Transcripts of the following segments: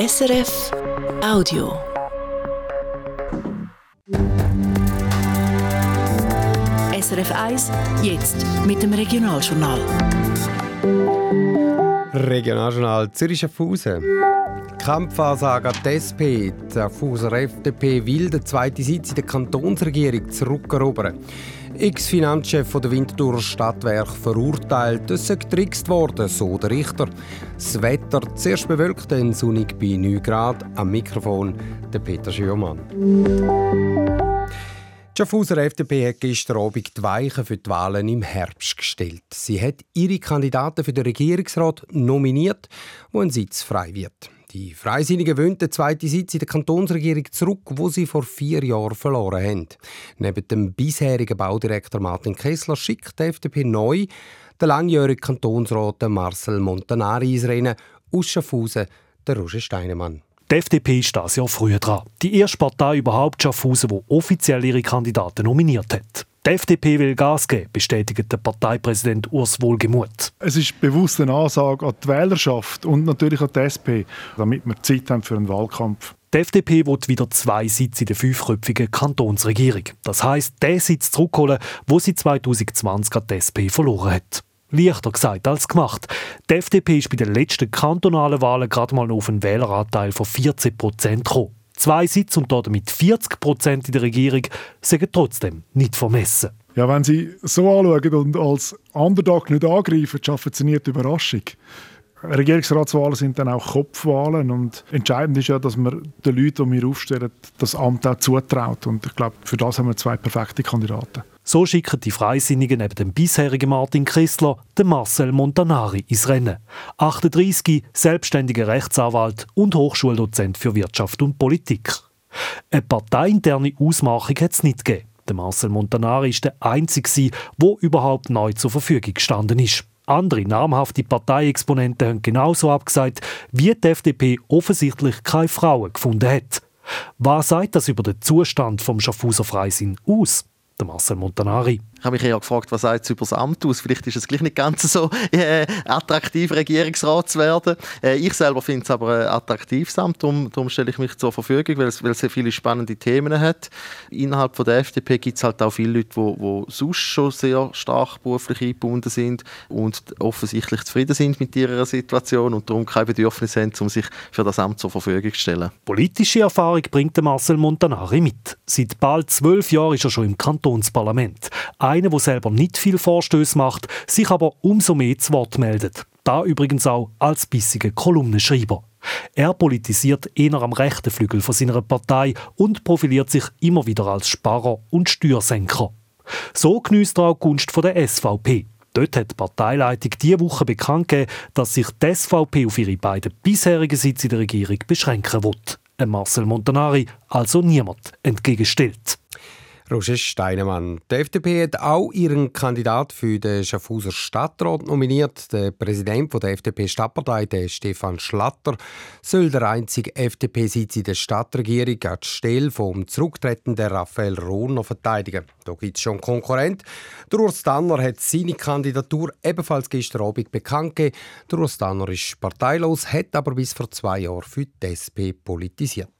SRF Audio. SRF 1, jetzt mit dem Regionaljournal. Regionaljournal Zürich Schaffhausen. Kampfansage an die SP. Die Schaffhauser FDP will den zweiten Sitz in der Kantonsregierung zurückerobern. Ex-Finanzchef der Winterthurer Stadtwerk verurteilt, es sei getrickst worden, so der Richter. Das Wetter zuerst bewölkt, dann sonnig bei 9 Grad. Am Mikrofon der Peter Schürmann. Die Schaffhauser FDP hat gestern Abend die Weichen für die Wahlen im Herbst gestellt. Sie hat ihre Kandidaten für den Regierungsrat nominiert, wo ein Sitz frei wird. Die Freisinnigen wollen den zweiten Sitz in der Kantonsregierung zurück, wo sie vor vier Jahren verloren haben. Neben dem bisherigen Baudirektor Martin Kessler schickt die FDP neu den langjährigen Kantonsrat Marcel Montanari ins Rennen, aus Schaffhausen der Roger Steinemann. Die FDP ist das Jahr früher dran. Die erste Partei überhaupt Schaffhausen, die offiziell ihre Kandidaten nominiert hat. Die FDP will Gas geben, bestätigt der Parteipräsident Urs Wohlgemuth. Es ist bewusst eine Ansage an die Wählerschaft und natürlich an die SP, damit wir Zeit haben für einen Wahlkampf. Die FDP will wieder zwei Sitze in der fünfköpfigen Kantonsregierung. Das heisst, den Sitz zurückholen, wo sie 2020 an die SP verloren hat. Leichter gesagt als gemacht. Die FDP ist bei den letzten kantonalen Wahlen gerade mal auf einen Wähleranteil von 14 Prozent gekommen. Zwei Sitze und damit 40 Prozent in der Regierung sind trotzdem nicht vermessen. Ja, wenn Sie so anschauen und als Underdog nicht angreifen, schaffen Sie nicht Überraschung. Regierungsratswahlen sind dann auch Kopfwahlen und entscheidend ist ja, dass man den Leuten, die wir aufstellen, das Amt auch zutraut. Und ich glaube, für das haben wir zwei perfekte Kandidaten. So schicken die Freisinnigen neben dem bisherigen Martin Christler den Marcel Montanari ins Rennen. 38, selbstständiger Rechtsanwalt und Hochschuldozent für Wirtschaft und Politik. Eine parteiinterne Ausmachung hat es nicht gegeben. Der Marcel Montanari ist der Einzige, der überhaupt neu zur Verfügung gestanden ist. Andere namhafte Parteiexponenten haben genauso abgesagt, wie die FDP offensichtlich keine Frauen gefunden hat. Was sagt das über den Zustand vom Schaffhauser Freisinn aus? Der Marcel Montanari. Ich habe mich eher gefragt, was sagt es über das Amt aus? Vielleicht ist es gleich nicht ganz so äh, attraktiv, Regierungsrat zu werden. Äh, ich selber finde es aber ein attraktives Amt, darum, darum stelle ich mich zur Verfügung, weil es, weil es viele spannende Themen hat. Innerhalb von der FDP gibt es halt auch viele Leute, die, die sonst schon sehr stark beruflich eingebunden sind und offensichtlich zufrieden sind mit ihrer Situation und darum kein Bedürfnis haben, um sich für das Amt zur Verfügung zu stellen. Politische Erfahrung bringt Marcel Montanari mit. Seit bald zwölf Jahren ist er schon im Kantonsparlament einer, der selber nicht viel Vorstöße macht, sich aber umso mehr zu Wort meldet. Da übrigens auch als bissiger Kolumnenschreiber. Er politisiert eher am rechten Flügel von seiner Partei und profiliert sich immer wieder als Sparer und Steuersenker. So genießt er auch Gunst von der SVP. Dort hat die Parteileitung diese Woche bekannt gegeben, dass sich die SVP auf ihre beiden bisherigen Sitze in der Regierung beschränken wird. Marcel Montanari also niemand entgegenstellt. Roger Steinemann. Die FDP hat auch ihren Kandidat für den Schaffhauser Stadtrat nominiert. Der Präsident der FDP-Stadtpartei, Stefan Schlatter, soll der einzige FDP-Sitz in der Stadtregierung an Stelle vom zurücktretenden Raphael Rohner verteidigen. Da gibt es schon Konkurrent. Der Urs Danner hat seine Kandidatur ebenfalls gestern Abend bekannt gegeben. Der Urs Danner ist parteilos, hat aber bis vor zwei Jahren für die SP politisiert.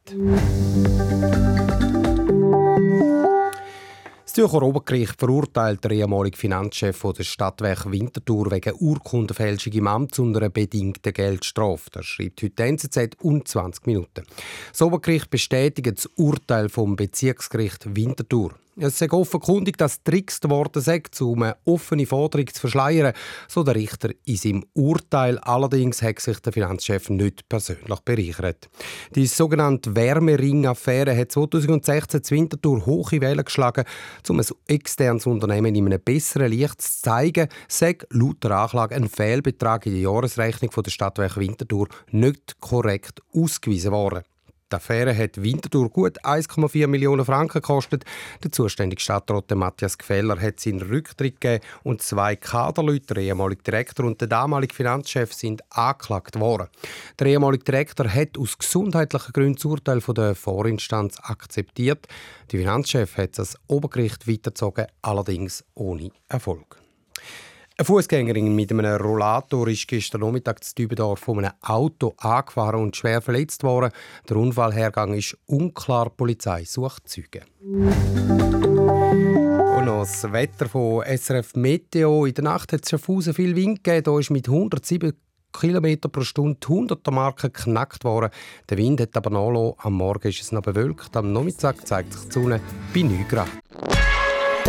Zürcher Obergericht verurteilt den ehemaligen Finanzchef der Stadtwerk Winterthur wegen Urkundenfälschung im Amt und einer bedingten Geldstrafe. Das schreibt heute NZZ und 20 Minuten. Das Obergericht bestätigt das Urteil vom Bezirksgericht Winterthur. Es sei offenkundig, dass Tricks worden sei, um eine offene Forderung zu verschleiern, so der Richter in seinem Urteil. Allerdings hat sich der Finanzchef nicht persönlich bereichert. Die sogenannte Wärmering-Affäre hat 2016 zu Winterthur hohe Wellen geschlagen, um ein externes Unternehmen in einem besseren Licht zu zeigen, sei laut der Anklage ein Fehlbetrag in der Jahresrechnung der Stadtwerk Winterthur nicht korrekt ausgewiesen worden. Die Affäre hat Winterthur gut 1,4 Millionen Franken gekostet. Der zuständige Stadtrat Matthias Gfeller hat seinen Rücktritt gegeben und zwei Kaderleute, der ehemalige Direktor und der damalige Finanzchef, sind angeklagt worden. Der ehemalige Direktor hat aus gesundheitlichen Gründen das Urteil der Vorinstanz akzeptiert. Der Finanzchef hat das Obergericht weitergezogen, allerdings ohne Erfolg. Eine Fußgängerin mit einem Rollator ist gestern Nachmittag zu Dübendorf von einem Auto angefahren und schwer verletzt worden. Der Unfallhergang ist unklar. Die Polizei sucht Züge. Und noch das Wetter von SRF Meteo. In der Nacht hat es Schaffhausen viel Wind gegeben. Da ist mit 107 km pro Stunde die 100er Marke geknackt worden. Der Wind hat aber nachgelassen. Am Morgen ist es noch bewölkt. Am Nachmittag zeigt sich die Sonne bei 9 Grad.